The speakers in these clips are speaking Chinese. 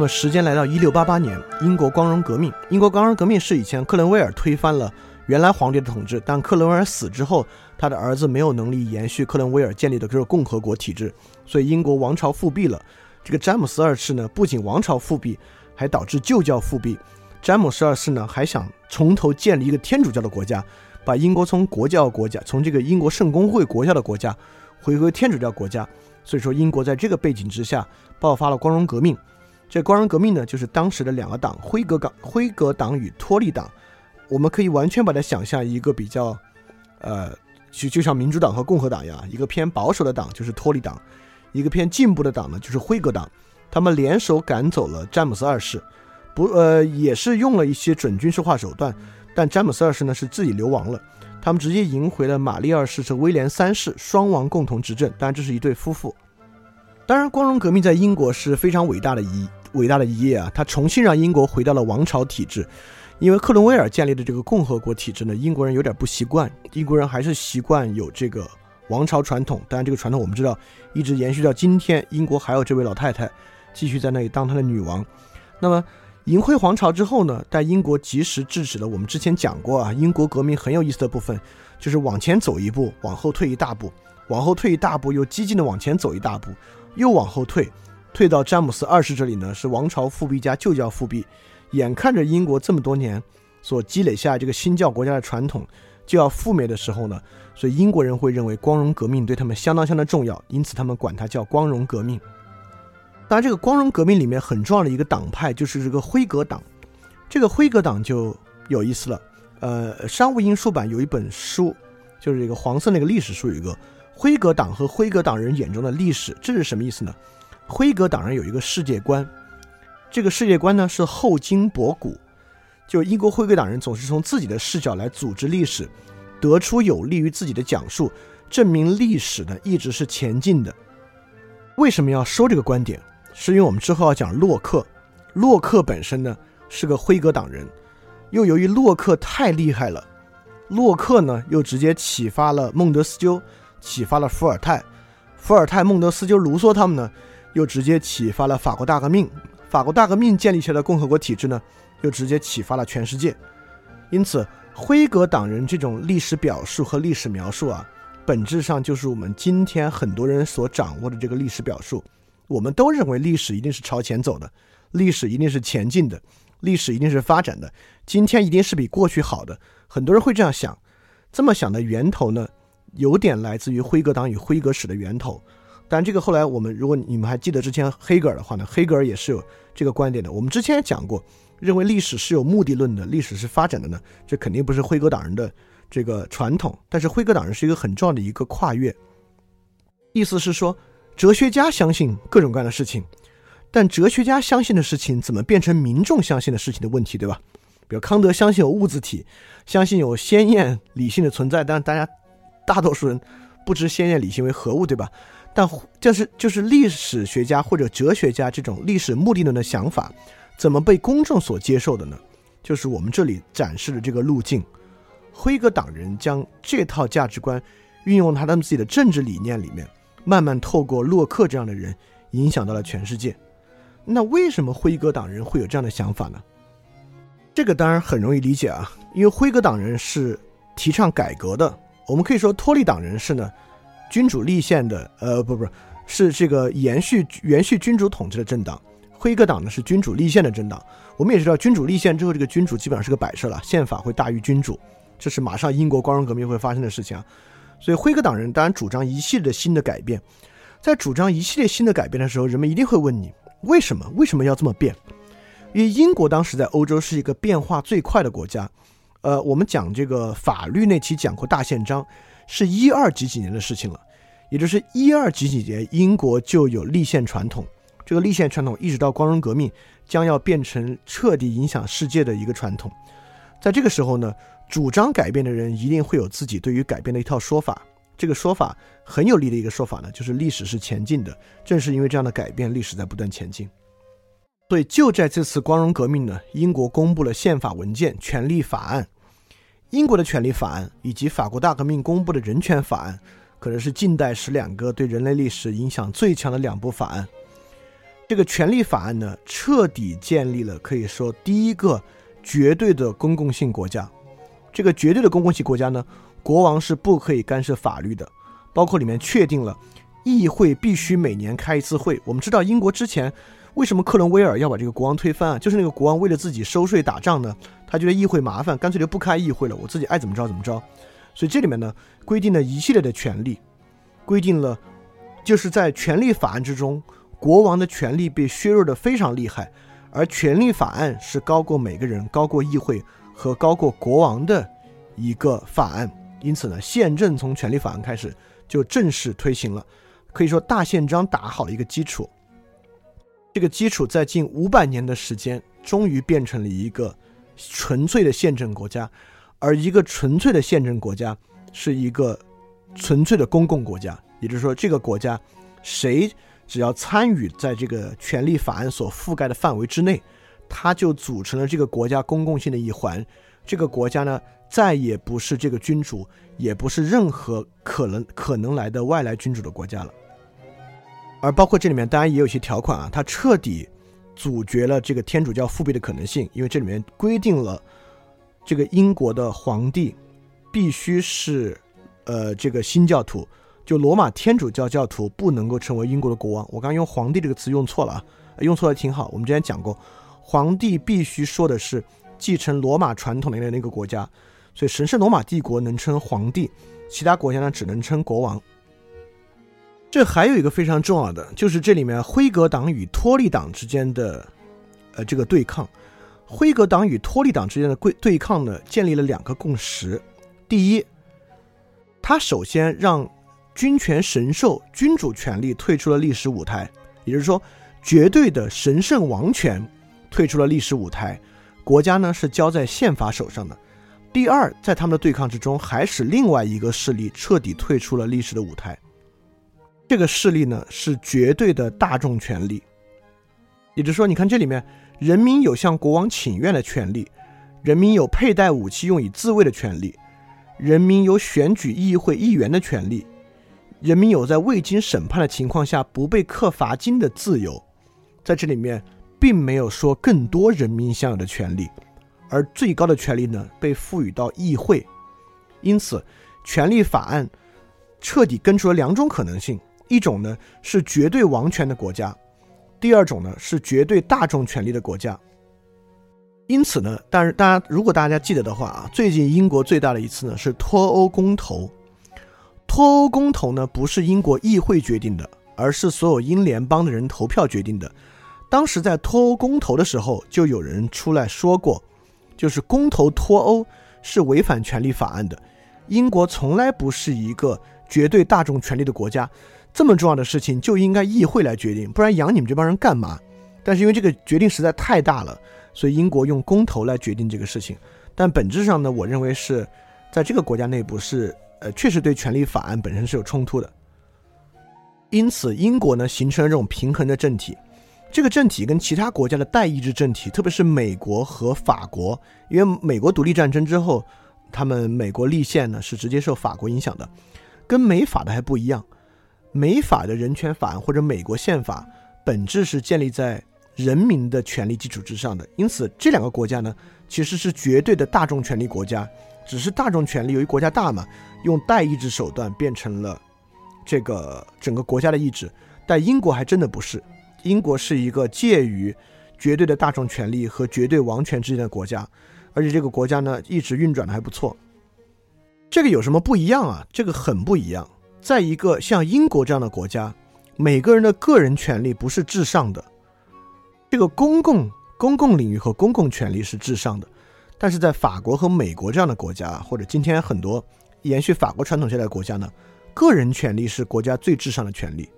那么时间来到一六八八年，英国光荣革命。英国光荣革命是以前克伦威尔推翻了原来皇帝的统治，但克伦威尔死之后，他的儿子没有能力延续克伦威尔建立的这个共和国体制，所以英国王朝复辟了。这个詹姆斯二世呢，不仅王朝复辟，还导致旧教复辟。詹姆斯二世呢，还想从头建立一个天主教的国家，把英国从国教国家，从这个英国圣公会国教的国家，回归天主教国家。所以说，英国在这个背景之下爆发了光荣革命。这光荣革命呢，就是当时的两个党——辉格党、辉格党与托利党。我们可以完全把它想象一个比较，呃，就就像民主党和共和党一样，一个偏保守的党就是托利党，一个偏进步的党呢就是辉格党。他们联手赶走了詹姆斯二世，不，呃，也是用了一些准军事化手段，但詹姆斯二世呢是自己流亡了。他们直接迎回了玛丽二世和威廉三世，双王共同执政。当然，这是一对夫妇。当然，光荣革命在英国是非常伟大的一。伟大的一页啊，他重新让英国回到了王朝体制，因为克伦威尔建立的这个共和国体制呢，英国人有点不习惯，英国人还是习惯有这个王朝传统。当然，这个传统我们知道一直延续到今天，英国还有这位老太太继续在那里当她的女王。那么，银辉皇朝之后呢，在英国及时制止了我们之前讲过啊，英国革命很有意思的部分就是往前走一步，往后退一大步，往后退一大步，又激进的往前走一大步，又往后退。退到詹姆斯二世这里呢，是王朝复辟加旧教复辟，眼看着英国这么多年所积累下这个新教国家的传统就要覆灭的时候呢，所以英国人会认为光荣革命对他们相当相当重要，因此他们管它叫光荣革命。当然，这个光荣革命里面很重要的一个党派就是这个辉格党，这个辉格党就有意思了。呃，商务印书版有一本书，就是这个黄色那个历史书，有一个辉格党和辉格党人眼中的历史，这是什么意思呢？辉格党人有一个世界观，这个世界观呢是后经博古，就英国辉格党人总是从自己的视角来组织历史，得出有利于自己的讲述，证明历史呢一直是前进的。为什么要说这个观点？是因为我们之后要讲洛克，洛克本身呢是个辉格党人，又由于洛克太厉害了，洛克呢又直接启发了孟德斯鸠，启发了伏尔泰，伏尔泰、孟德斯鸠、卢梭他们呢。又直接启发了法国大革命，法国大革命建立起来的共和国体制呢，又直接启发了全世界。因此，辉格党人这种历史表述和历史描述啊，本质上就是我们今天很多人所掌握的这个历史表述。我们都认为历史一定是朝前走的，历史一定是前进的，历史一定是发展的，今天一定是比过去好的。很多人会这样想，这么想的源头呢，有点来自于辉格党与辉格史的源头。但这个后来我们，如果你们还记得之前黑格尔的话呢，黑格尔也是有这个观点的。我们之前也讲过，认为历史是有目的论的，历史是发展的呢，这肯定不是辉格党人的这个传统。但是辉格党人是一个很重要的一个跨越，意思是说，哲学家相信各种各样的事情，但哲学家相信的事情怎么变成民众相信的事情的问题，对吧？比如康德相信有物质体，相信有鲜艳理性的存在，但大家大多数人不知鲜艳理性为何物，对吧？但就是就是历史学家或者哲学家这种历史目的论的想法，怎么被公众所接受的呢？就是我们这里展示的这个路径。辉格党人将这套价值观运用他们自己的政治理念里面，慢慢透过洛克这样的人影响到了全世界。那为什么辉格党人会有这样的想法呢？这个当然很容易理解啊，因为辉格党人是提倡改革的。我们可以说托利党人是呢。君主立宪的，呃，不不，是这个延续延续君主统治的政党。辉格党呢是君主立宪的政党。我们也知道，君主立宪之后，这个君主基本上是个摆设了，宪法会大于君主，这是马上英国光荣革命会发生的事情啊。所以，辉格党人当然主张一系列的新的改变。在主张一系列新的改变的时候，人们一定会问你，为什么为什么要这么变？因为英国当时在欧洲是一个变化最快的国家。呃，我们讲这个法律那期讲过大宪章。是一二几几年的事情了，也就是一二几几年，英国就有立宪传统。这个立宪传统一直到光荣革命，将要变成彻底影响世界的一个传统。在这个时候呢，主张改变的人一定会有自己对于改变的一套说法。这个说法很有力的一个说法呢，就是历史是前进的。正是因为这样的改变，历史在不断前进。所以就在这次光荣革命呢，英国公布了宪法文件《权利法案》。英国的权利法案以及法国大革命公布的人权法案，可能是近代史两个对人类历史影响最强的两部法案。这个权利法案呢，彻底建立了可以说第一个绝对的公共性国家。这个绝对的公共性国家呢，国王是不可以干涉法律的，包括里面确定了议会必须每年开一次会。我们知道英国之前为什么克伦威尔要把这个国王推翻啊？就是那个国王为了自己收税打仗呢，他觉得议会麻烦，干脆就不开议会了，我自己爱怎么着怎么着。所以这里面呢，规定了一系列的权利，规定了就是在权利法案之中。国王的权力被削弱的非常厉害，而权力法案是高过每个人、高过议会和高过国王的一个法案。因此呢，宪政从权力法案开始就正式推行了，可以说大宪章打好了一个基础。这个基础在近五百年的时间，终于变成了一个纯粹的宪政国家，而一个纯粹的宪政国家是一个纯粹的公共国家。也就是说，这个国家谁？只要参与在这个权利法案所覆盖的范围之内，它就组成了这个国家公共性的一环。这个国家呢，再也不是这个君主，也不是任何可能可能来的外来君主的国家了。而包括这里面当然也有一些条款啊，它彻底阻绝了这个天主教复辟的可能性，因为这里面规定了这个英国的皇帝必须是呃这个新教徒。就罗马天主教教徒不能够成为英国的国王。我刚用“皇帝”这个词用错了啊，用错了挺好。我们之前讲过，皇帝必须说的是继承罗马传统的那个国家，所以神圣罗马帝国能称皇帝，其他国家呢只能称国王。这还有一个非常重要的，就是这里面辉格党与托利党之间的呃这个对抗。辉格党与托利党之间的对对抗呢，建立了两个共识。第一，他首先让君权神授，君主权力退出了历史舞台，也就是说，绝对的神圣王权退出了历史舞台，国家呢是交在宪法手上的。第二，在他们的对抗之中，还使另外一个势力彻底退出了历史的舞台。这个势力呢是绝对的大众权利，也就是说，你看这里面，人民有向国王请愿的权利，人民有佩戴武器用以自卫的权利，人民有选举议会议员的权利。人民有在未经审判的情况下不被课罚金的自由，在这里面并没有说更多人民享有的权利，而最高的权利呢被赋予到议会。因此，权利法案彻底根除了两种可能性：一种呢是绝对王权的国家，第二种呢是绝对大众权利的国家。因此呢，但是大家如果大家记得的话啊，最近英国最大的一次呢是脱欧公投。脱欧公投呢，不是英国议会决定的，而是所有英联邦的人投票决定的。当时在脱欧公投的时候，就有人出来说过，就是公投脱欧是违反权利法案的。英国从来不是一个绝对大众权利的国家，这么重要的事情就应该议会来决定，不然养你们这帮人干嘛？但是因为这个决定实在太大了，所以英国用公投来决定这个事情。但本质上呢，我认为是在这个国家内部是。呃，确实对权利法案本身是有冲突的，因此英国呢形成了这种平衡的政体。这个政体跟其他国家的代议制政体，特别是美国和法国，因为美国独立战争之后，他们美国立宪呢是直接受法国影响的，跟美法的还不一样。美法的人权法案或者美国宪法本质是建立在人民的权利基础之上的，因此这两个国家呢其实是绝对的大众权利国家。只是大众权利由于国家大嘛，用代议制手段变成了这个整个国家的意志。但英国还真的不是，英国是一个介于绝对的大众权利和绝对王权之间的国家，而且这个国家呢一直运转的还不错。这个有什么不一样啊？这个很不一样。在一个像英国这样的国家，每个人的个人权利不是至上的，这个公共公共领域和公共权利是至上的。但是在法国和美国这样的国家，或者今天很多延续法国传统下来的国家呢，个人权利是国家最至上的权利，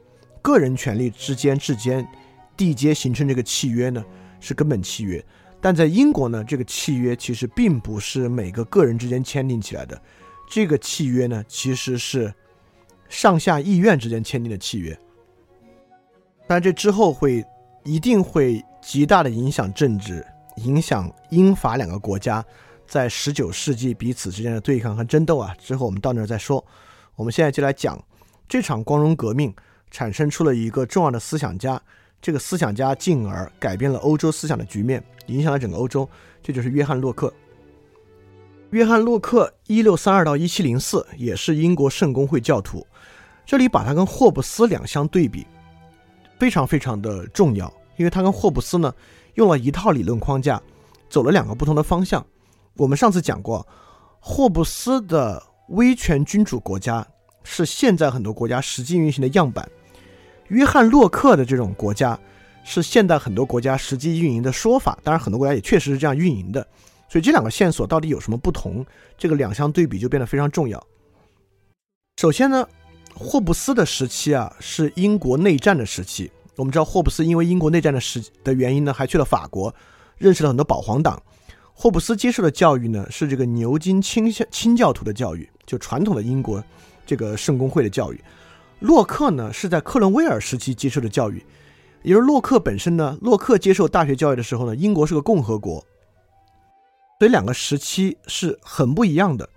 个人权利之间之间缔结形成这个契约呢，是根本契约。但在英国呢，这个契约其实并不是每个个人之间签订起来的，这个契约呢，其实是上下议院之间签订的契约。但这之后会一定会极大的影响政治。影响英法两个国家在十九世纪彼此之间的对抗和争斗啊，之后我们到那儿再说。我们现在就来讲这场光荣革命产生出了一个重要的思想家，这个思想家进而改变了欧洲思想的局面，影响了整个欧洲。这就是约翰洛克。约翰洛克一六三二到一七零四，也是英国圣公会教徒。这里把他跟霍布斯两相对比，非常非常的重要，因为他跟霍布斯呢用了一套理论框架，走了两个不同的方向。我们上次讲过，霍布斯的威权君主国家是现在很多国家实际运行的样板，约翰洛克的这种国家是现代很多国家实际运营的说法。当然，很多国家也确实是这样运营的。所以这两个线索到底有什么不同？这个两相对比就变得非常重要。首先呢，霍布斯的时期啊是英国内战的时期。我们知道霍布斯因为英国内战的时的原因呢，还去了法国，认识了很多保皇党。霍布斯接受的教育呢是这个牛津清教清教徒的教育，就传统的英国这个圣公会的教育。洛克呢是在克伦威尔时期接受的教育，也就是洛克本身呢，洛克接受大学教育的时候呢，英国是个共和国。所以两个时期是很不一样的，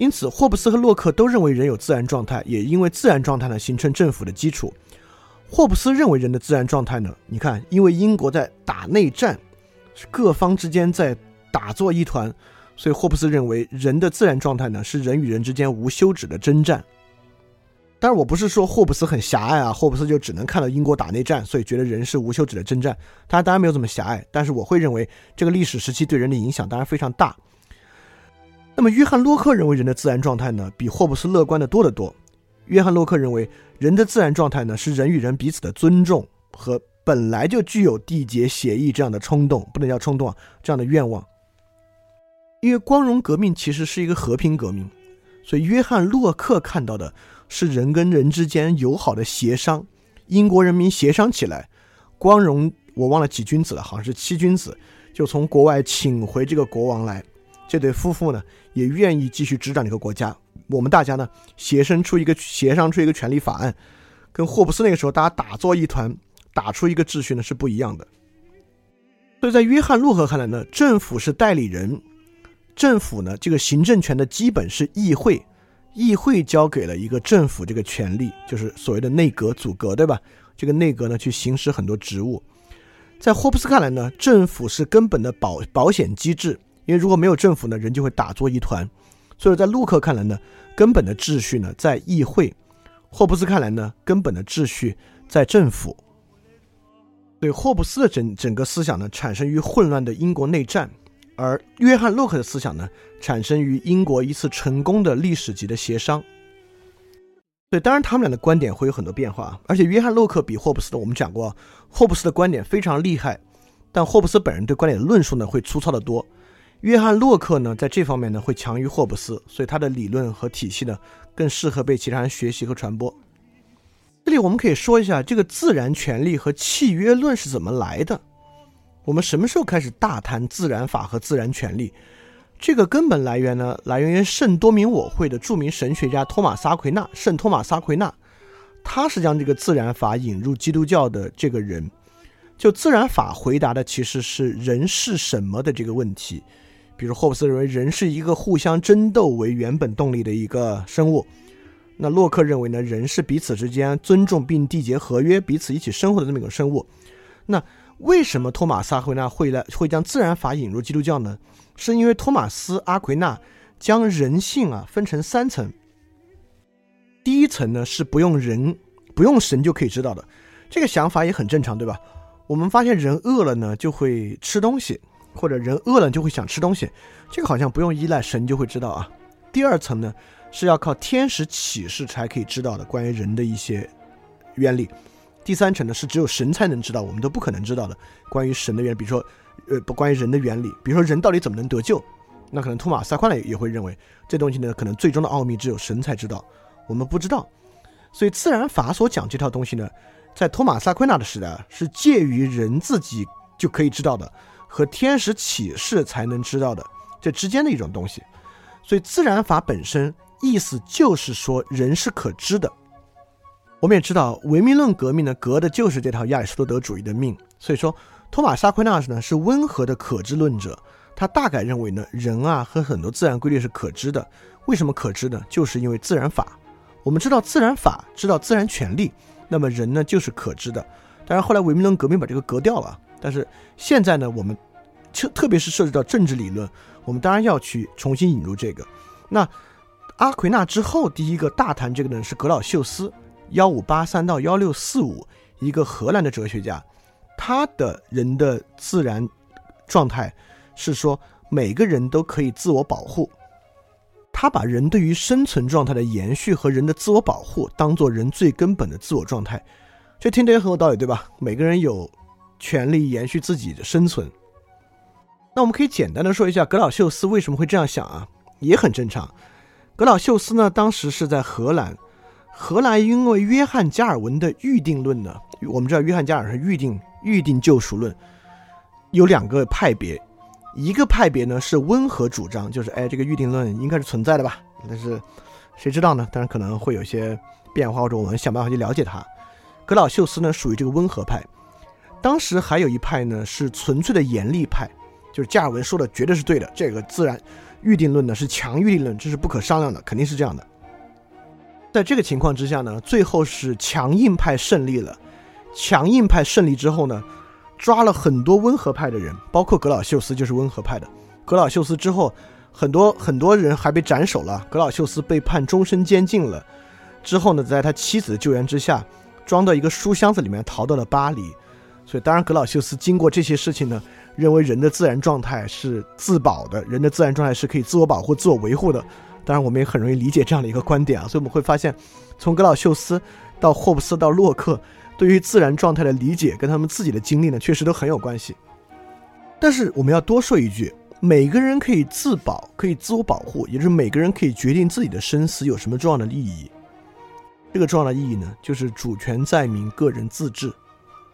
因此霍布斯和洛克都认为人有自然状态，也因为自然状态呢形成政府的基础。霍布斯认为人的自然状态呢，你看，因为英国在打内战，各方之间在打作一团，所以霍布斯认为人的自然状态呢是人与人之间无休止的征战。但是我不是说霍布斯很狭隘啊，霍布斯就只能看到英国打内战，所以觉得人是无休止的征战。他当然没有这么狭隘，但是我会认为这个历史时期对人的影响当然非常大。那么约翰洛克认为人的自然状态呢，比霍布斯乐观的多得多。约翰洛克认为人的自然状态呢，是人与人彼此的尊重和本来就具有缔结协议这样的冲动，不能叫冲动啊，这样的愿望。因为光荣革命其实是一个和平革命，所以约翰洛克看到的。是人跟人之间友好的协商，英国人民协商起来，光荣我忘了几君子了，好像是七君子，就从国外请回这个国王来。这对夫妇呢也愿意继续执掌这个国家。我们大家呢协商出一个协商出一个权利法案，跟霍布斯那个时候大家打作一团，打出一个秩序呢是不一样的。所以在约翰洛克看来呢，政府是代理人，政府呢这个行政权的基本是议会。议会交给了一个政府这个权利，就是所谓的内阁组阁，对吧？这个内阁呢，去行使很多职务。在霍布斯看来呢，政府是根本的保保险机制，因为如果没有政府呢，人就会打作一团。所以在陆克看来呢，根本的秩序呢在议会；霍布斯看来呢，根本的秩序在政府。对霍布斯的整整个思想呢，产生于混乱的英国内战。而约翰洛克的思想呢，产生于英国一次成功的历史级的协商。对，当然他们俩的观点会有很多变化。而且约翰洛克比霍布斯的，我们讲过，霍布斯的观点非常厉害，但霍布斯本人对观点的论述呢会粗糙的多。约翰洛克呢在这方面呢会强于霍布斯，所以他的理论和体系呢更适合被其他人学习和传播。这里我们可以说一下这个自然权利和契约论是怎么来的。我们什么时候开始大谈自然法和自然权利？这个根本来源呢，来源于圣多明我会的著名神学家托马斯奎纳。圣托马斯奎纳，他是将这个自然法引入基督教的这个人。就自然法回答的其实是人是什么的这个问题。比如霍布斯认为人是一个互相争斗为原本动力的一个生物，那洛克认为呢，人是彼此之间尊重并缔结合约、彼此一起生活的这么一种生物。那为什么托马斯阿奎纳会来会将自然法引入基督教呢？是因为托马斯阿奎纳将人性啊分成三层。第一层呢是不用人不用神就可以知道的，这个想法也很正常，对吧？我们发现人饿了呢就会吃东西，或者人饿了就会想吃东西，这个好像不用依赖神就会知道啊。第二层呢是要靠天使启示才可以知道的关于人的一些原理。第三层呢是只有神才能知道，我们都不可能知道的关于神的原理，比如说，呃，不关于人的原理，比如说人到底怎么能得救，那可能托马斯·宽勒也会认为这东西呢，可能最终的奥秘只有神才知道，我们不知道。所以自然法所讲这套东西呢，在托马斯·奎纳的时代是介于人自己就可以知道的和天使启示才能知道的这之间的一种东西。所以自然法本身意思就是说人是可知的。我们也知道，唯命论革命呢，革的就是这套亚里士多德主义的命。所以说，托马斯·阿奎纳斯呢是温和的可知论者，他大概认为呢，人啊和很多自然规律是可知的。为什么可知呢？就是因为自然法。我们知道自然法，知道自然权利，那么人呢就是可知的。当然后来唯名论革命把这个革掉了。但是现在呢，我们特特别是涉及到政治理论，我们当然要去重新引入这个。那阿奎那之后，第一个大谈这个呢是格老秀斯，幺五八三到幺六四五，一个荷兰的哲学家，他的人的自然状态是说每个人都可以自我保护。他把人对于生存状态的延续和人的自我保护当做人最根本的自我状态，这听着也很有道理，对吧？每个人有权利延续自己的生存。那我们可以简单的说一下格老秀斯为什么会这样想啊，也很正常。格老秀斯呢，当时是在荷兰，荷兰因为约翰加尔文的预定论呢，我们知道约翰加尔是预定预定救赎论，有两个派别。一个派别呢是温和主张，就是哎，这个预定论应该是存在的吧？但是谁知道呢？当然可能会有些变化，或者我们想办法去了解它。格老秀斯呢属于这个温和派。当时还有一派呢是纯粹的严厉派，就是加尔文说的绝对是对的，这个自然预定论呢是强预定论，这是不可商量的，肯定是这样的。在这个情况之下呢，最后是强硬派胜利了。强硬派胜利之后呢？抓了很多温和派的人，包括格老秀斯就是温和派的。格老秀斯之后，很多很多人还被斩首了。格老秀斯被判终身监禁了。之后呢，在他妻子的救援之下，装到一个书箱子里面逃到了巴黎。所以，当然格老秀斯经过这些事情呢，认为人的自然状态是自保的，人的自然状态是可以自我保护、自我维护的。当然，我们也很容易理解这样的一个观点啊。所以我们会发现，从格老秀斯到霍布斯到洛克。对于自然状态的理解跟他们自己的经历呢，确实都很有关系。但是我们要多说一句，每个人可以自保，可以自我保护，也就是每个人可以决定自己的生死，有什么重要的意义？这个重要的意义呢，就是主权在民，个人自治。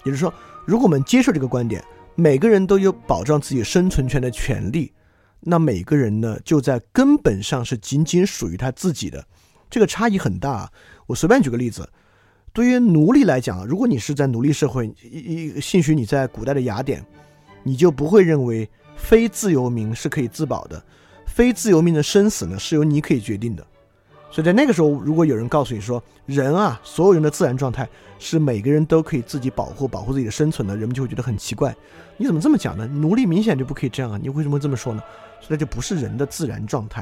也就是说，如果我们接受这个观点，每个人都有保障自己生存权的权利，那每个人呢，就在根本上是仅仅属于他自己的。这个差异很大。啊我随便举个例子。对于奴隶来讲，如果你是在奴隶社会，一一兴许你在古代的雅典，你就不会认为非自由民是可以自保的，非自由民的生死呢是由你可以决定的。所以在那个时候，如果有人告诉你说人啊，所有人的自然状态是每个人都可以自己保护、保护自己的生存的，人们就会觉得很奇怪。你怎么这么讲呢？奴隶明显就不可以这样啊，你为什么会这么说呢？所以这不是人的自然状态。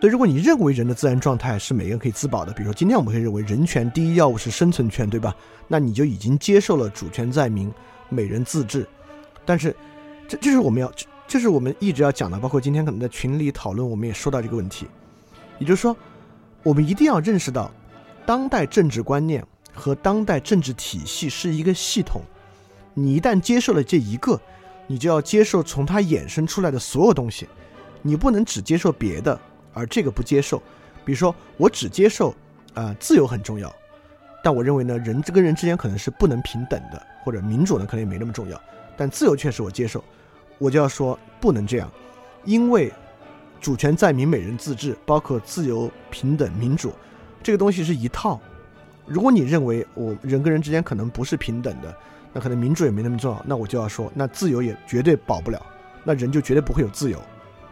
所以，如果你认为人的自然状态是每个人可以自保的，比如说今天我们可以认为人权第一要务是生存权，对吧？那你就已经接受了主权在民，每人自治。但是，这这是我们要，这是我们一直要讲的，包括今天可能在群里讨论，我们也说到这个问题。也就是说，我们一定要认识到，当代政治观念和当代政治体系是一个系统。你一旦接受了这一个，你就要接受从它衍生出来的所有东西，你不能只接受别的。而这个不接受，比如说我只接受，啊，自由很重要，但我认为呢，人跟人之间可能是不能平等的，或者民主呢可能也没那么重要，但自由确实我接受，我就要说不能这样，因为主权在民，每人自治，包括自由、平等、民主，这个东西是一套。如果你认为我人跟人之间可能不是平等的，那可能民主也没那么重要，那我就要说，那自由也绝对保不了，那人就绝对不会有自由。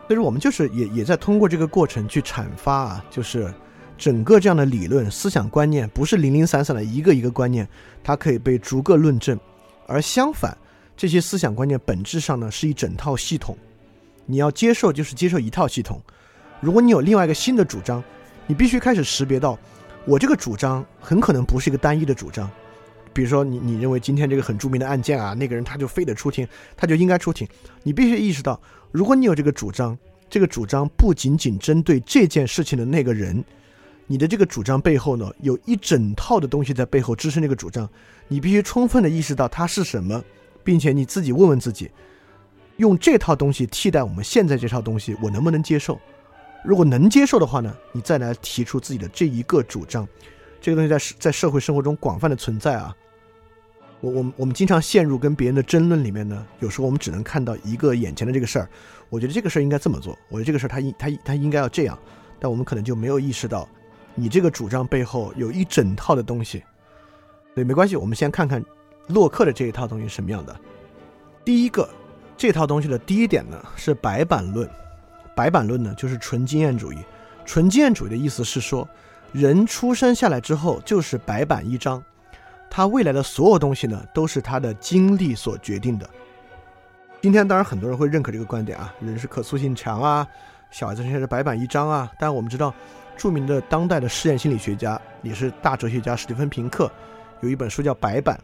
所以我们就是也也在通过这个过程去阐发啊，就是整个这样的理论思想观念不是零零散散的一个一个观念，它可以被逐个论证，而相反，这些思想观念本质上呢是一整套系统，你要接受就是接受一套系统，如果你有另外一个新的主张，你必须开始识别到，我这个主张很可能不是一个单一的主张，比如说你你认为今天这个很著名的案件啊，那个人他就非得出庭，他就应该出庭，你必须意识到。如果你有这个主张，这个主张不仅仅针对这件事情的那个人，你的这个主张背后呢，有一整套的东西在背后支撑这个主张，你必须充分的意识到它是什么，并且你自己问问自己，用这套东西替代我们现在这套东西，我能不能接受？如果能接受的话呢，你再来提出自己的这一个主张，这个东西在在社会生活中广泛的存在啊。我我我们经常陷入跟别人的争论里面呢，有时候我们只能看到一个眼前的这个事儿，我觉得这个事儿应该这么做，我觉得这个事儿他应他他应该要这样，但我们可能就没有意识到，你这个主张背后有一整套的东西。对，没关系，我们先看看洛克的这一套东西是什么样的。第一个，这套东西的第一点呢是白板论，白板论呢就是纯经验主义，纯经验主义的意思是说，人出生下来之后就是白板一张。他未来的所有东西呢，都是他的经历所决定的。今天当然很多人会认可这个观点啊，人是可塑性强啊，小孩子现在是白板一张啊。但我们知道，著名的当代的实验心理学家也是大哲学家史蒂芬平克，有一本书叫《白板》，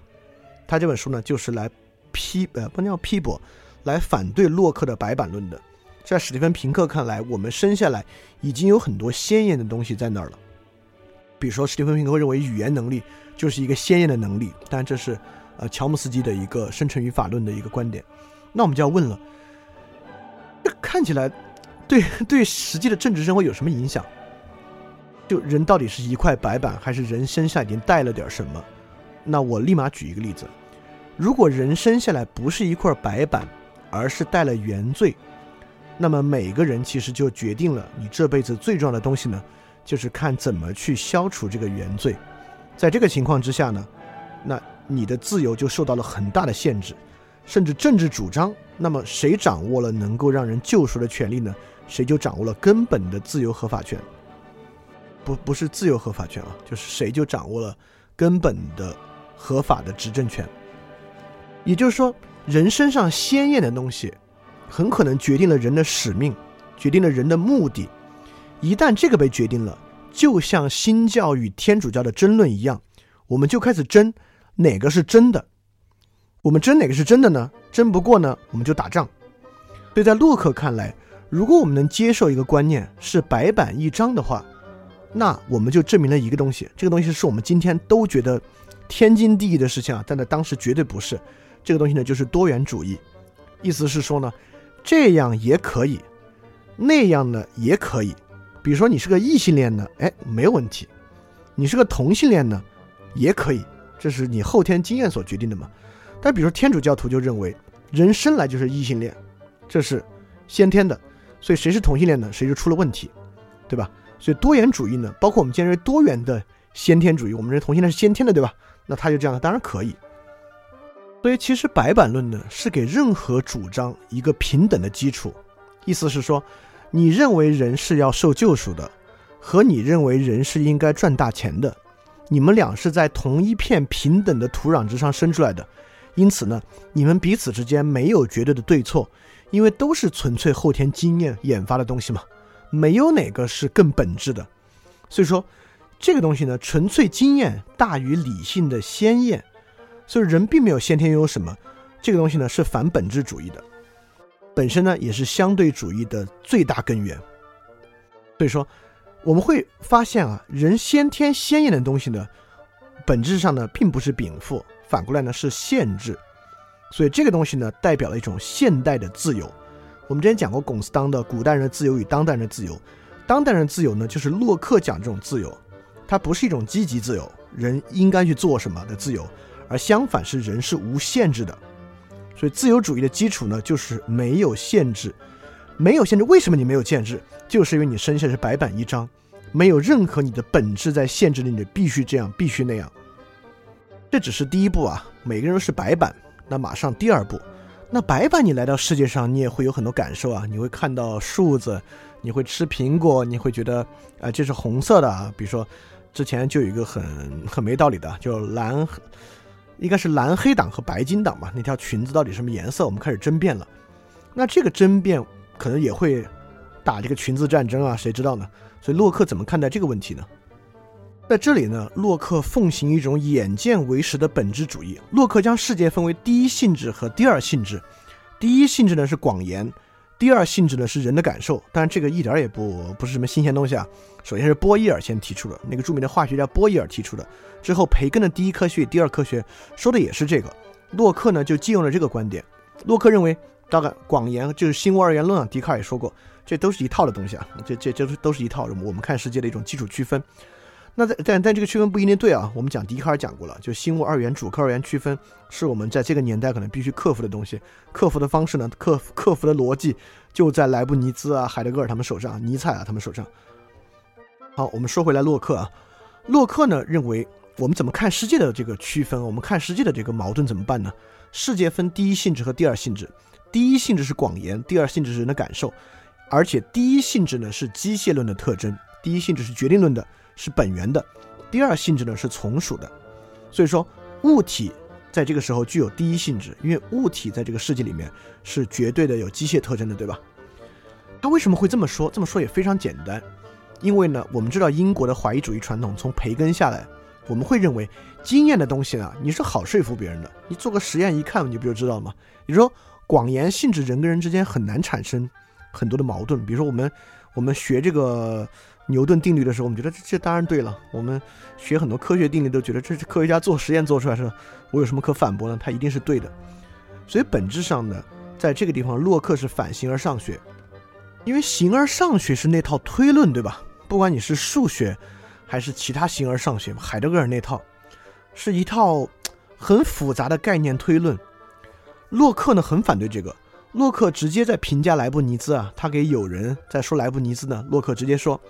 他这本书呢就是来批呃不能叫批驳，来反对洛克的白板论的。在史蒂芬平克看来，我们生下来已经有很多鲜艳的东西在那儿了。比如说，史蒂芬平克认为语言能力就是一个鲜艳的能力，但这是呃乔姆斯基的一个生成语法论的一个观点。那我们就要问了，这看起来对对实际的政治生活有什么影响？就人到底是一块白板，还是人身上已经带了点什么？那我立马举一个例子：如果人生下来不是一块白板，而是带了原罪。那么每个人其实就决定了你这辈子最重要的东西呢，就是看怎么去消除这个原罪。在这个情况之下呢，那你的自由就受到了很大的限制，甚至政治主张。那么谁掌握了能够让人救赎的权利呢？谁就掌握了根本的自由合法权。不，不是自由合法权啊，就是谁就掌握了根本的合法的执政权。也就是说，人身上鲜艳的东西。很可能决定了人的使命，决定了人的目的。一旦这个被决定了，就像新教与天主教的争论一样，我们就开始争哪个是真的。我们争哪个是真的呢？争不过呢，我们就打仗。所以在洛克看来，如果我们能接受一个观念是白板一张的话，那我们就证明了一个东西。这个东西是我们今天都觉得天经地义的事情啊，但在当时绝对不是。这个东西呢，就是多元主义。意思是说呢。这样也可以，那样呢也可以。比如说你是个异性恋呢，哎，没有问题；你是个同性恋呢，也可以。这是你后天经验所决定的嘛？但比如说天主教徒就认为人生来就是异性恋，这是先天的，所以谁是同性恋呢，谁就出了问题，对吧？所以多元主义呢，包括我们今天认为多元的先天主义，我们认为同性恋是先天的，对吧？那他就这样，当然可以。所以，其实白板论呢，是给任何主张一个平等的基础。意思是说，你认为人是要受救赎的，和你认为人是应该赚大钱的，你们俩是在同一片平等的土壤之上生出来的。因此呢，你们彼此之间没有绝对的对错，因为都是纯粹后天经验研发的东西嘛，没有哪个是更本质的。所以说，这个东西呢，纯粹经验大于理性的鲜艳。所以人并没有先天拥有什么，这个东西呢是反本质主义的，本身呢也是相对主义的最大根源。所以说，我们会发现啊，人先天鲜艳的东西呢，本质上呢并不是禀赋，反过来呢是限制。所以这个东西呢代表了一种现代的自由。我们之前讲过龚斯当的古代人的自由与当代人的自由，当代人的自由呢就是洛克讲这种自由，它不是一种积极自由，人应该去做什么的自由。而相反是人是无限制的，所以自由主义的基础呢，就是没有限制，没有限制。为什么你没有限制？就是因为你生下是白板一张，没有任何你的本质在限制你，你必须这样，必须那样。这只是第一步啊，每个人都是白板。那马上第二步，那白板你来到世界上，你也会有很多感受啊，你会看到树子，你会吃苹果，你会觉得啊这是红色的啊。比如说之前就有一个很很没道理的，就蓝。应该是蓝黑党和白金党吧？那条裙子到底什么颜色？我们开始争辩了。那这个争辩可能也会打这个裙子战争啊？谁知道呢？所以洛克怎么看待这个问题呢？在这里呢，洛克奉行一种眼见为实的本质主义。洛克将世界分为第一性质和第二性质。第一性质呢是广言。第二性质呢是人的感受，但是这个一点也不不是什么新鲜东西啊。首先是波伊尔先提出的，那个著名的化学家波伊尔提出的。之后培根的第一科学、第二科学说的也是这个。洛克呢就借用了这个观点。洛克认为，大概广言就是新物二元论啊。笛卡尔也说过，这都是一套的东西啊。这这这都是一套我们看世界的一种基础区分。那在但但这个区分不一定对啊。我们讲笛卡尔讲过了，就新物二元、主客二元区分是我们在这个年代可能必须克服的东西。克服的方式呢，克服克服的逻辑就在莱布尼兹啊、海德格尔他们手上，尼采啊他们手上。好，我们说回来，洛克啊，洛克呢认为我们怎么看世界的这个区分，我们看世界的这个矛盾怎么办呢？世界分第一性质和第二性质，第一性质是广言，第二性质是人的感受，而且第一性质呢是机械论的特征，第一性质是决定论的。是本源的，第二性质呢是从属的，所以说物体在这个时候具有第一性质，因为物体在这个世界里面是绝对的有机械特征的，对吧？他为什么会这么说？这么说也非常简单，因为呢，我们知道英国的怀疑主义传统从培根下来，我们会认为经验的东西呢，你是好说服别人的，你做个实验一看，你不就知道了吗？你说广言性质，人跟人之间很难产生很多的矛盾。比如说我们我们学这个牛顿定律的时候，我们觉得这这当然对了。我们学很多科学定律都觉得这是科学家做实验做出来是，我有什么可反驳呢？它一定是对的。所以本质上呢，在这个地方，洛克是反形而上学。因为形而上学是那套推论，对吧？不管你是数学，还是其他形而上学，海德格尔那套，是一套很复杂的概念推论。洛克呢很反对这个，洛克直接在评价莱布尼兹啊，他给友人在说莱布尼兹呢，洛克直接说：“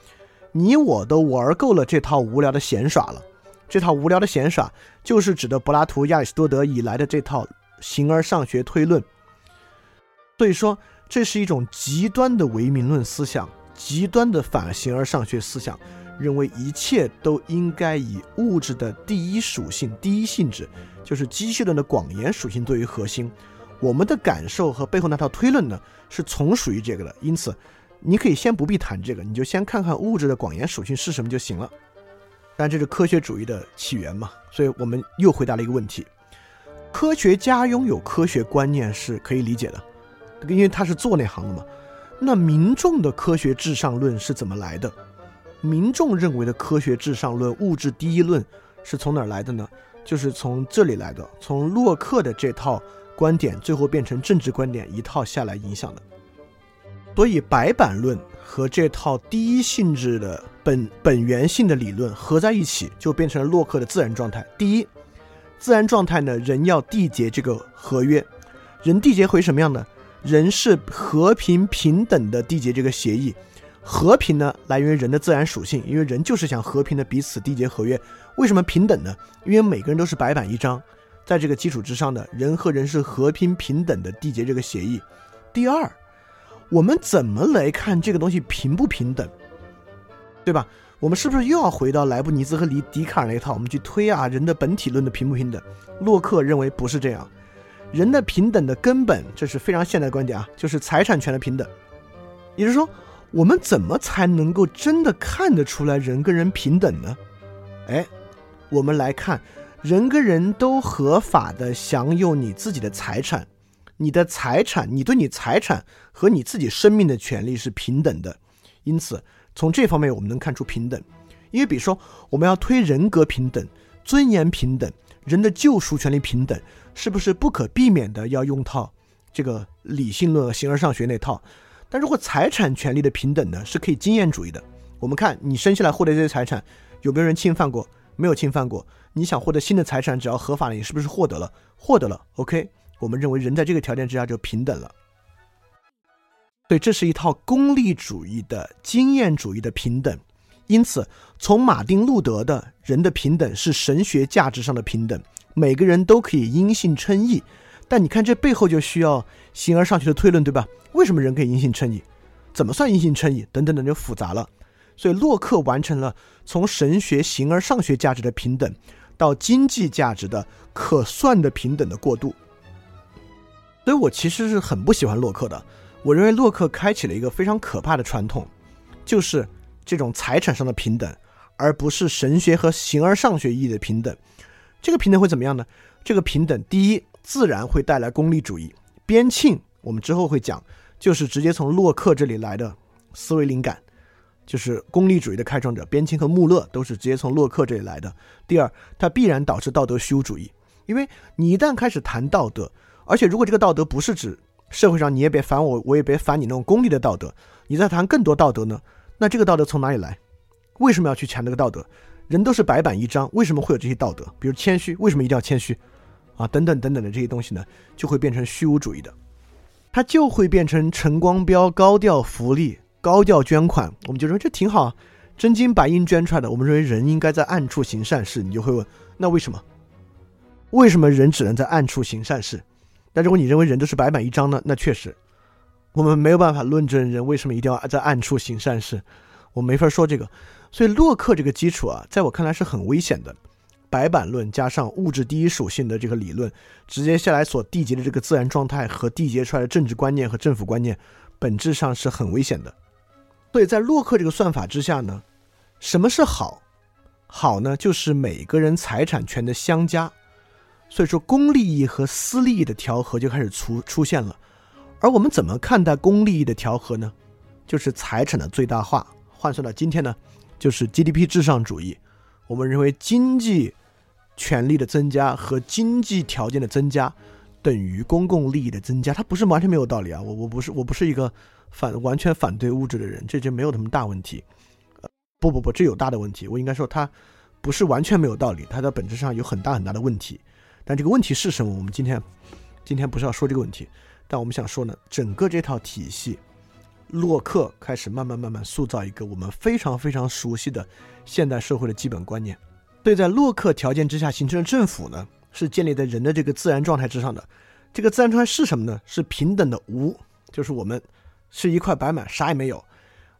你我都玩够了这套无聊的闲耍了。”这套无聊的闲耍就是指的柏拉图、亚里士多德以来的这套形而上学推论。所以说。这是一种极端的唯名论思想，极端的反形而上学思想，认为一切都应该以物质的第一属性、第一性质，就是机械论的广言属性作为核心。我们的感受和背后那套推论呢，是从属于这个的。因此，你可以先不必谈这个，你就先看看物质的广延属性是什么就行了。但这是科学主义的起源嘛？所以我们又回答了一个问题：科学家拥有科学观念是可以理解的。因为他是做那行的嘛，那民众的科学至上论是怎么来的？民众认为的科学至上论、物质第一论是从哪儿来的呢？就是从这里来的，从洛克的这套观点最后变成政治观点一套下来影响的。所以白板论和这套第一性质的本本源性的理论合在一起，就变成了洛克的自然状态。第一，自然状态呢，人要缔结这个合约，人缔结会什么样呢？人是和平平等的缔结这个协议，和平呢来源于人的自然属性，因为人就是想和平的彼此缔结合约。为什么平等呢？因为每个人都是白板一张，在这个基础之上呢，人和人是和平平等的缔结这个协议。第二，我们怎么来看这个东西平不平等？对吧？我们是不是又要回到莱布尼兹和笛笛卡尔那一套？我们去推啊，人的本体论的平不平等？洛克认为不是这样。人的平等的根本，这是非常现代观点啊，就是财产权的平等。也就是说，我们怎么才能够真的看得出来人跟人平等呢？哎，我们来看，人跟人都合法的享有你自己的财产，你的财产，你对你财产和你自己生命的权利是平等的。因此，从这方面我们能看出平等。因为比如说，我们要推人格平等、尊严平等、人的救赎权利平等。是不是不可避免的要用套这个理性论、形而上学那套？但如果财产权利的平等呢，是可以经验主义的。我们看你生下来获得这些财产，有没有人侵犯过？没有侵犯过。你想获得新的财产，只要合法的，你是不是获得了？获得了。OK，我们认为人在这个条件之下就平等了。对，这是一套功利主义的经验主义的平等。因此，从马丁路德的人的平等是神学价值上的平等。每个人都可以因信称义，但你看这背后就需要形而上学的推论，对吧？为什么人可以因信称义？怎么算因信称义？等等等就复杂了。所以洛克完成了从神学形而上学价值的平等，到经济价值的可算的平等的过渡。所以我其实是很不喜欢洛克的。我认为洛克开启了一个非常可怕的传统，就是这种财产上的平等，而不是神学和形而上学意义的平等。这个平等会怎么样呢？这个平等，第一，自然会带来功利主义。边沁，我们之后会讲，就是直接从洛克这里来的思维灵感，就是功利主义的开创者。边沁和穆勒都是直接从洛克这里来的。第二，它必然导致道德虚无主义，因为你一旦开始谈道德，而且如果这个道德不是指社会上你也别烦我，我也别烦你那种功利的道德，你再谈更多道德呢？那这个道德从哪里来？为什么要去强这个道德？人都是白板一张，为什么会有这些道德？比如谦虚，为什么一定要谦虚？啊，等等等等的这些东西呢，就会变成虚无主义的，它就会变成陈光标高调福利、高调捐款。我们就说这挺好，真金白银捐出来的。我们认为人应该在暗处行善事，你就会问，那为什么？为什么人只能在暗处行善事？但如果你认为人都是白板一张呢？那确实，我们没有办法论证人为什么一定要在暗处行善事，我没法说这个。所以洛克这个基础啊，在我看来是很危险的。白板论加上物质第一属性的这个理论，直接下来所缔结的这个自然状态和缔结出来的政治观念和政府观念，本质上是很危险的。所以在洛克这个算法之下呢，什么是好？好呢，就是每个人财产权的相加。所以说，公利益和私利益的调和就开始出出现了。而我们怎么看待公利益的调和呢？就是财产的最大化。换算到今天呢，就是 GDP 至上主义。我们认为经济权利的增加和经济条件的增加等于公共利益的增加，它不是完全没有道理啊！我我不是我不是一个反完全反对物质的人，这就没有什么大问题。不不不，这有大的问题。我应该说它不是完全没有道理，它的本质上有很大很大的问题。但这个问题是什么？我们今天今天不是要说这个问题，但我们想说呢，整个这套体系，洛克开始慢慢慢慢塑造一个我们非常非常熟悉的。现代社会的基本观念，对在洛克条件之下形成的政府呢，是建立在人的这个自然状态之上的。这个自然状态是什么呢？是平等的无，就是我们是一块白板，啥也没有。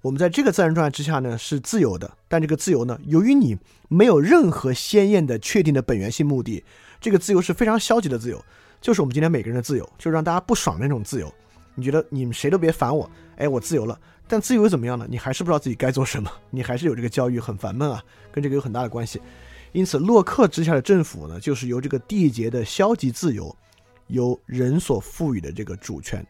我们在这个自然状态之下呢，是自由的。但这个自由呢，由于你没有任何鲜艳的确定的本源性目的，这个自由是非常消极的自由，就是我们今天每个人的自由，就是让大家不爽的那种自由。你觉得你们谁都别烦我，哎，我自由了。但自由又怎么样呢？你还是不知道自己该做什么，你还是有这个教育很烦闷啊，跟这个有很大的关系。因此，洛克之下的政府呢，就是由这个缔结的消极自由，由人所赋予的这个主权。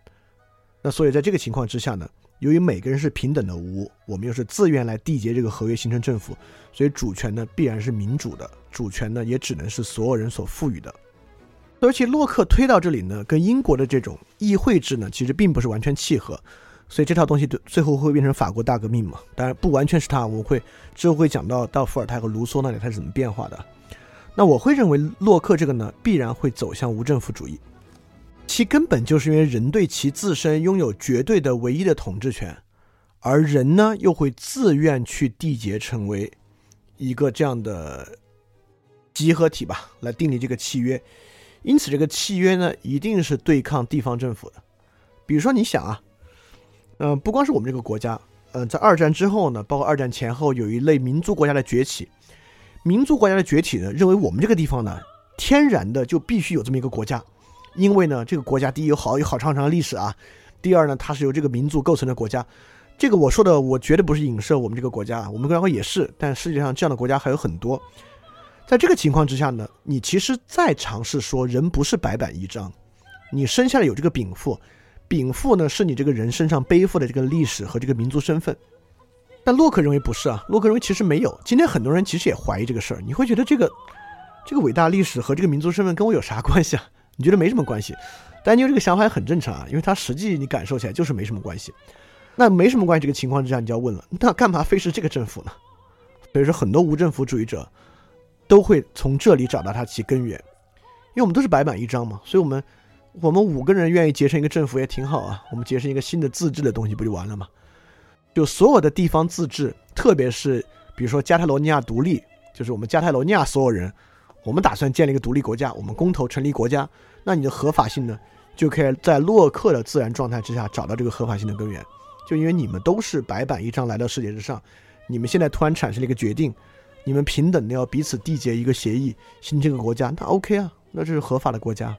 那所以在这个情况之下呢，由于每个人是平等的无，我们又是自愿来缔结这个合约形成政府，所以主权呢必然是民主的，主权呢也只能是所有人所赋予的。而且洛克推到这里呢，跟英国的这种议会制呢，其实并不是完全契合。所以这套东西最最后会变成法国大革命嘛？当然不完全是他，我会之后会讲到到伏尔泰和卢梭那里他是怎么变化的。那我会认为洛克这个呢必然会走向无政府主义，其根本就是因为人对其自身拥有绝对的唯一的统治权，而人呢又会自愿去缔结成为一个这样的集合体吧，来订立这个契约。因此这个契约呢一定是对抗地方政府的。比如说你想啊。嗯，不光是我们这个国家，嗯，在二战之后呢，包括二战前后，有一类民族国家的崛起。民族国家的崛起呢，认为我们这个地方呢，天然的就必须有这么一个国家，因为呢，这个国家第一有好有好长长的历史啊，第二呢，它是由这个民族构成的国家。这个我说的，我绝对不是影射我们这个国家，我们国家也是，但世界上这样的国家还有很多。在这个情况之下呢，你其实再尝试说人不是白板一张，你生下来有这个禀赋。禀赋呢，是你这个人身上背负的这个历史和这个民族身份，但洛克认为不是啊。洛克认为其实没有。今天很多人其实也怀疑这个事儿。你会觉得这个这个伟大历史和这个民族身份跟我有啥关系啊？你觉得没什么关系？但你有这个想法也很正常啊，因为他实际你感受起来就是没什么关系。那没什么关系这个情况之下，你就要问了，那干嘛非是这个政府呢？所以说，很多无政府主义者都会从这里找到它其根源，因为我们都是白板一张嘛，所以我们。我们五个人愿意结成一个政府也挺好啊，我们结成一个新的自治的东西不就完了吗？就所有的地方自治，特别是比如说加泰罗尼亚独立，就是我们加泰罗尼亚所有人，我们打算建立一个独立国家，我们公投成立国家，那你的合法性呢，就可以在洛克的自然状态之下找到这个合法性的根源。就因为你们都是白板一张来到世界之上，你们现在突然产生了一个决定，你们平等的要彼此缔结一个协议，形成一个国家，那 OK 啊，那这是合法的国家。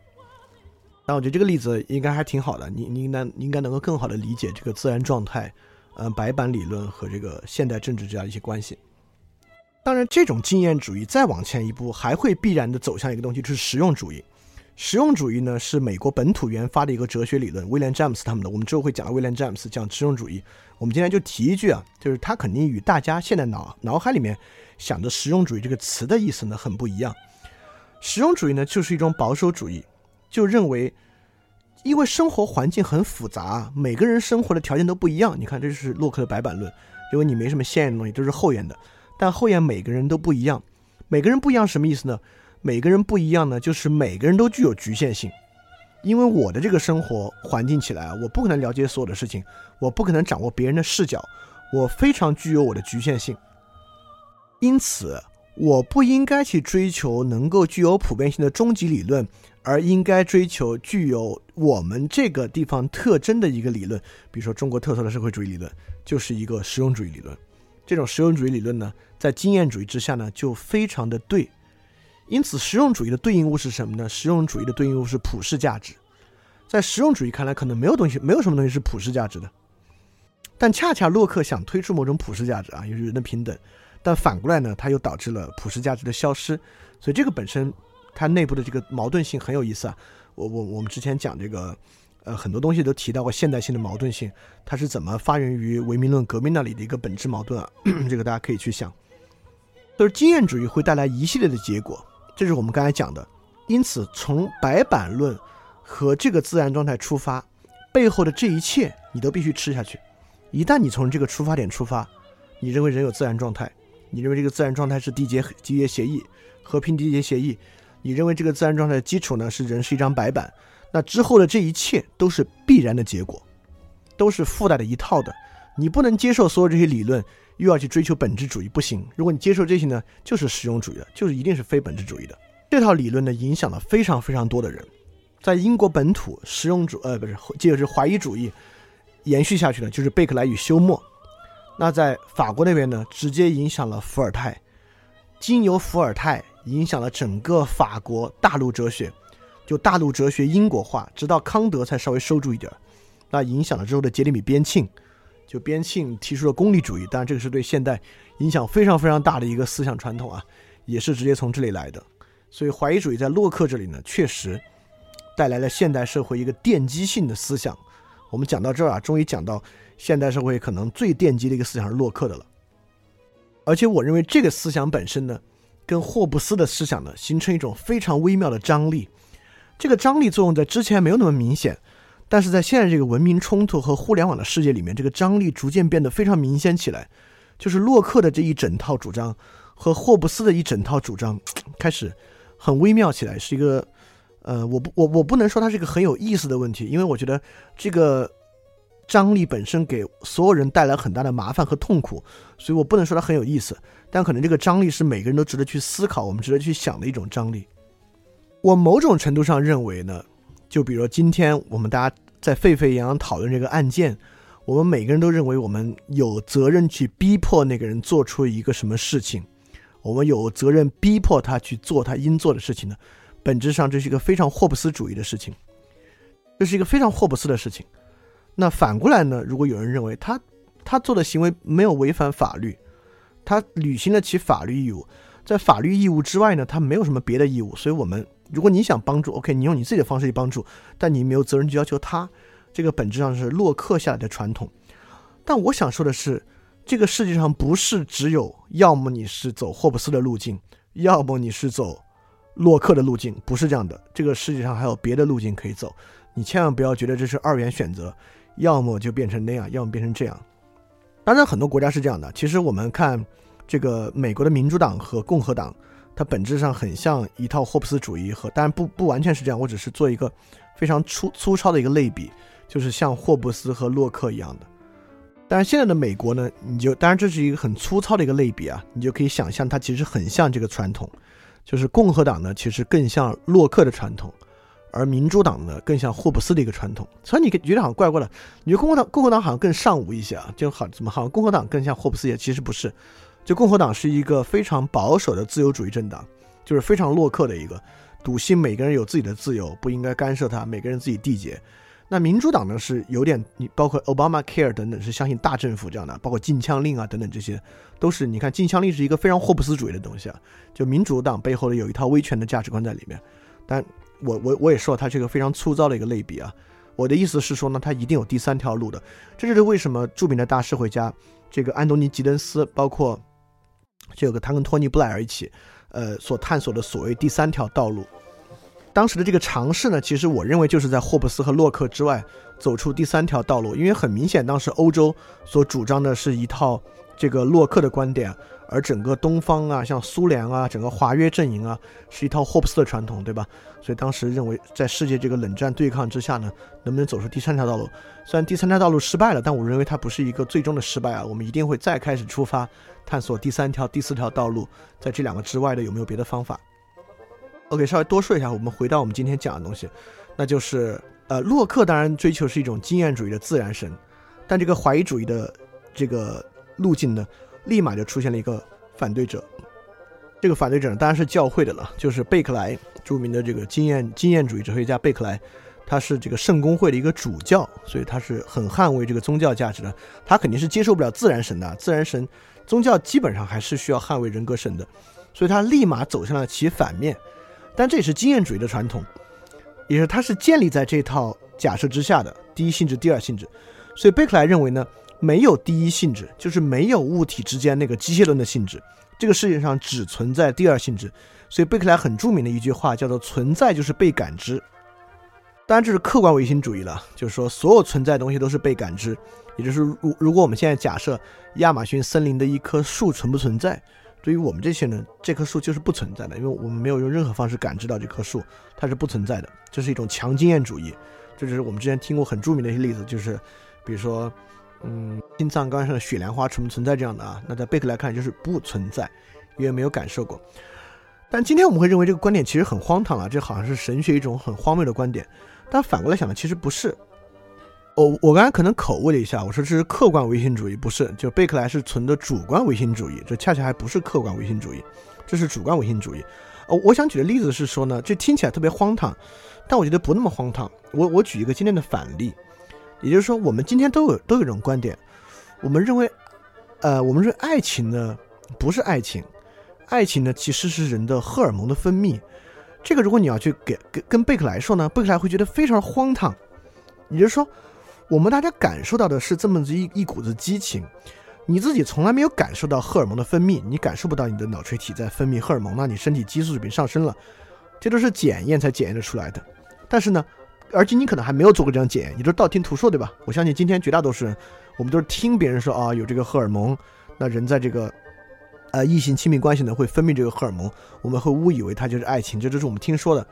但我觉得这个例子应该还挺好的，你你应该应该能够更好的理解这个自然状态，嗯，白板理论和这个现代政治这样一些关系。当然，这种经验主义再往前一步，还会必然的走向一个东西，就是实用主义。实用主义呢，是美国本土研发的一个哲学理论，威廉詹姆斯他们的。我们之后会讲到威廉詹姆斯讲实用主义。我们今天就提一句啊，就是他肯定与大家现在脑脑海里面想的实用主义这个词的意思呢很不一样。实用主义呢，就是一种保守主义。就认为，因为生活环境很复杂，每个人生活的条件都不一样。你看，这是洛克的白板论，因为你没什么先验的东西，都是后验的。但后验每个人都不一样，每个人不一样什么意思呢？每个人不一样呢，就是每个人都具有局限性。因为我的这个生活环境起来，我不可能了解所有的事情，我不可能掌握别人的视角，我非常具有我的局限性。因此，我不应该去追求能够具有普遍性的终极理论。而应该追求具有我们这个地方特征的一个理论，比如说中国特色的社会主义理论，就是一个实用主义理论。这种实用主义理论呢，在经验主义之下呢，就非常的对，因此，实用主义的对应物是什么呢？实用主义的对应物是普世价值。在实用主义看来，可能没有东西，没有什么东西是普世价值的。但恰恰洛克想推出某种普世价值啊，就是人的平等。但反过来呢，它又导致了普世价值的消失。所以这个本身它内部的这个矛盾性很有意思啊。我我我们之前讲这个，呃，很多东西都提到过现代性的矛盾性，它是怎么发源于唯名论革命那里的一个本质矛盾啊？这个大家可以去想。都是经验主义会带来一系列的结果。这是我们刚才讲的，因此从白板论和这个自然状态出发，背后的这一切你都必须吃下去。一旦你从这个出发点出发，你认为人有自然状态，你认为这个自然状态是缔结缔结协议、和平缔结协议，你认为这个自然状态的基础呢是人是一张白板，那之后的这一切都是必然的结果，都是附带的一套的。你不能接受所有这些理论。又要去追求本质主义不行。如果你接受这些呢，就是实用主义的，就是一定是非本质主义的。这套理论呢，影响了非常非常多的人。在英国本土，实用主呃不是，接着是怀疑主义延续下去呢，就是贝克莱与休谟。那在法国那边呢，直接影响了伏尔泰，经由伏尔泰影响了整个法国大陆哲学，就大陆哲学英国化，直到康德才稍微收住一点。那影响了之后的杰里米边沁。就边沁提出了功利主义，当然这个是对现代影响非常非常大的一个思想传统啊，也是直接从这里来的。所以怀疑主义在洛克这里呢，确实带来了现代社会一个奠基性的思想。我们讲到这儿啊，终于讲到现代社会可能最奠基的一个思想是洛克的了。而且我认为这个思想本身呢，跟霍布斯的思想呢，形成一种非常微妙的张力。这个张力作用在之前没有那么明显。但是在现在这个文明冲突和互联网的世界里面，这个张力逐渐变得非常明显起来。就是洛克的这一整套主张和霍布斯的一整套主张开始很微妙起来，是一个呃，我不我我不能说它是一个很有意思的问题，因为我觉得这个张力本身给所有人带来很大的麻烦和痛苦，所以我不能说它很有意思。但可能这个张力是每个人都值得去思考，我们值得去想的一种张力。我某种程度上认为呢。就比如今天我们大家在沸沸扬扬讨论这个案件，我们每个人都认为我们有责任去逼迫那个人做出一个什么事情，我们有责任逼迫他去做他应做的事情呢？本质上这是一个非常霍布斯主义的事情，这是一个非常霍布斯的事情。那反过来呢？如果有人认为他他做的行为没有违反法律，他履行了其法律义务，在法律义务之外呢，他没有什么别的义务，所以我们。如果你想帮助，OK，你用你自己的方式去帮助，但你没有责任去要求他，这个本质上是洛克下来的传统。但我想说的是，这个世界上不是只有要么你是走霍布斯的路径，要么你是走洛克的路径，不是这样的。这个世界上还有别的路径可以走，你千万不要觉得这是二元选择，要么就变成那样，要么变成这样。当然，很多国家是这样的。其实我们看这个美国的民主党和共和党。它本质上很像一套霍布斯主义和，当然不不完全是这样，我只是做一个非常粗粗糙的一个类比，就是像霍布斯和洛克一样的。但是现在的美国呢，你就当然这是一个很粗糙的一个类比啊，你就可以想象它其实很像这个传统，就是共和党呢其实更像洛克的传统，而民主党呢更像霍布斯的一个传统。所以你觉得好像怪怪的，你觉得共和党共和党好像更尚武一些啊，就好怎么好像共和党更像霍布斯也其实不是。就共和党是一个非常保守的自由主义政党，就是非常洛克的一个，笃信每个人有自己的自由，不应该干涉他，每个人自己缔结。那民主党呢是有点，你包括 Obama Care 等等是相信大政府这样的，包括禁枪令啊等等这些，都是你看禁枪令是一个非常霍布斯主义的东西啊。就民主党背后的有一套威权的价值观在里面。但我我我也说它是一个非常粗糙的一个类比啊。我的意思是说呢，它一定有第三条路的。这就是为什么著名的大社会家这个安东尼吉登斯，包括。就有个他跟托尼布莱尔一起，呃，所探索的所谓第三条道路。当时的这个尝试呢，其实我认为就是在霍布斯和洛克之外走出第三条道路，因为很明显，当时欧洲所主张的是一套这个洛克的观点。而整个东方啊，像苏联啊，整个华约阵营啊，是一套霍布斯的传统，对吧？所以当时认为，在世界这个冷战对抗之下呢，能不能走出第三条道路？虽然第三条道路失败了，但我认为它不是一个最终的失败啊。我们一定会再开始出发，探索第三条、第四条道路，在这两个之外的有没有别的方法？OK，稍微多说一下，我们回到我们今天讲的东西，那就是呃，洛克当然追求是一种经验主义的自然神，但这个怀疑主义的这个路径呢？立马就出现了一个反对者，这个反对者当然是教会的了，就是贝克莱，著名的这个经验经验主义哲学家贝克莱，他是这个圣公会的一个主教，所以他是很捍卫这个宗教价值的。他肯定是接受不了自然神的，自然神宗教基本上还是需要捍卫人格神的，所以他立马走向了其反面。但这也是经验主义的传统，也是它是建立在这套假设之下的第一性质、第二性质。所以贝克莱认为呢，没有第一性质，就是没有物体之间那个机械论的性质。这个世界上只存在第二性质，所以贝克莱很著名的一句话叫做“存在就是被感知”。当然，这是客观唯心主义了，就是说所有存在的东西都是被感知。也就是如如果我们现在假设亚马逊森林的一棵树存不存在，对于我们这些人，这棵树就是不存在的，因为我们没有用任何方式感知到这棵树，它是不存在的。这是一种强经验主义。这就是我们之前听过很著名的一些例子，就是比如说。嗯，心脏刚上的雪莲花存不存在这样的啊？那在贝克来看就是不存在，因为没有感受过。但今天我们会认为这个观点其实很荒唐啊，这好像是神学一种很荒谬的观点。但反过来想呢，其实不是。我我刚才可能口误了一下，我说这是客观唯心主义，不是，就贝克莱是存的主观唯心主义，这恰恰还不是客观唯心主义，这是主观唯心主义。哦，我想举的例子是说呢，这听起来特别荒唐，但我觉得不那么荒唐。我我举一个今天的反例。也就是说，我们今天都有都有一种观点，我们认为，呃，我们认为爱情呢不是爱情，爱情呢其实是人的荷尔蒙的分泌。这个如果你要去给跟跟贝克莱说呢，贝克莱会觉得非常荒唐。也就是说，我们大家感受到的是这么一一股子激情，你自己从来没有感受到荷尔蒙的分泌，你感受不到你的脑垂体在分泌荷尔蒙，那你身体激素水平上升了，这都是检验才检验的出来的。但是呢？而且你可能还没有做过这样检验，也就是道听途说，对吧？我相信今天绝大多数人，我们都是听别人说啊，有这个荷尔蒙，那人在这个呃异性亲密关系呢会分泌这个荷尔蒙，我们会误以为它就是爱情，这都是我们听说的。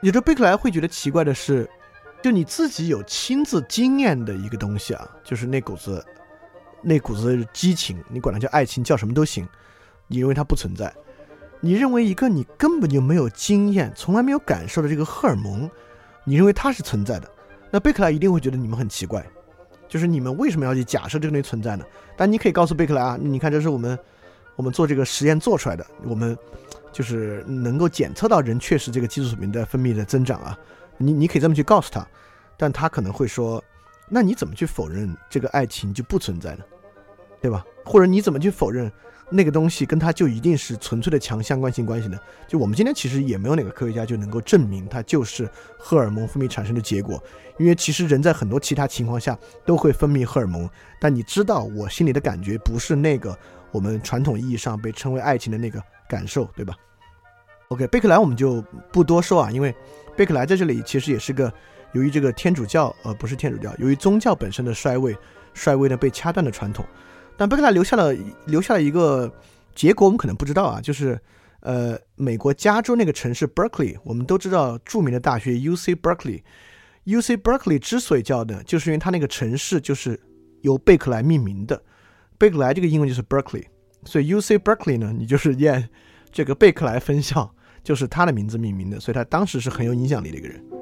也就贝克莱会觉得奇怪的是，就你自己有亲自经验的一个东西啊，就是那股子那股子激情，你管它叫爱情，叫什么都行，你认为它不存在，你认为一个你根本就没有经验、从来没有感受的这个荷尔蒙。你认为它是存在的，那贝克莱一定会觉得你们很奇怪，就是你们为什么要去假设这个东西存在呢？但你可以告诉贝克莱啊，你看这是我们我们做这个实验做出来的，我们就是能够检测到人确实这个激素水平在分泌的增长啊，你你可以这么去告诉他，但他可能会说，那你怎么去否认这个爱情就不存在呢？对吧？或者你怎么去否认？那个东西跟它就一定是纯粹的强相关性关系呢？就我们今天其实也没有哪个科学家就能够证明它就是荷尔蒙分泌产生的结果，因为其实人在很多其他情况下都会分泌荷尔蒙，但你知道我心里的感觉不是那个我们传统意义上被称为爱情的那个感受，对吧？OK，贝克莱我们就不多说啊，因为贝克莱在这里其实也是个由于这个天主教呃不是天主教，由于宗教本身的衰微，衰微呢被掐断的传统。但贝克莱留下了留下了一个结果，我们可能不知道啊，就是呃，美国加州那个城市 Berkeley，我们都知道著名的大学 U C Berkeley，U C Berkeley 之所以叫的，就是因为它那个城市就是由贝克莱命名的，贝克莱这个英文就是 Berkeley，所以 U C Berkeley 呢，你就是念这个贝克莱分校，就是他的名字命名的，所以他当时是很有影响力的一个人。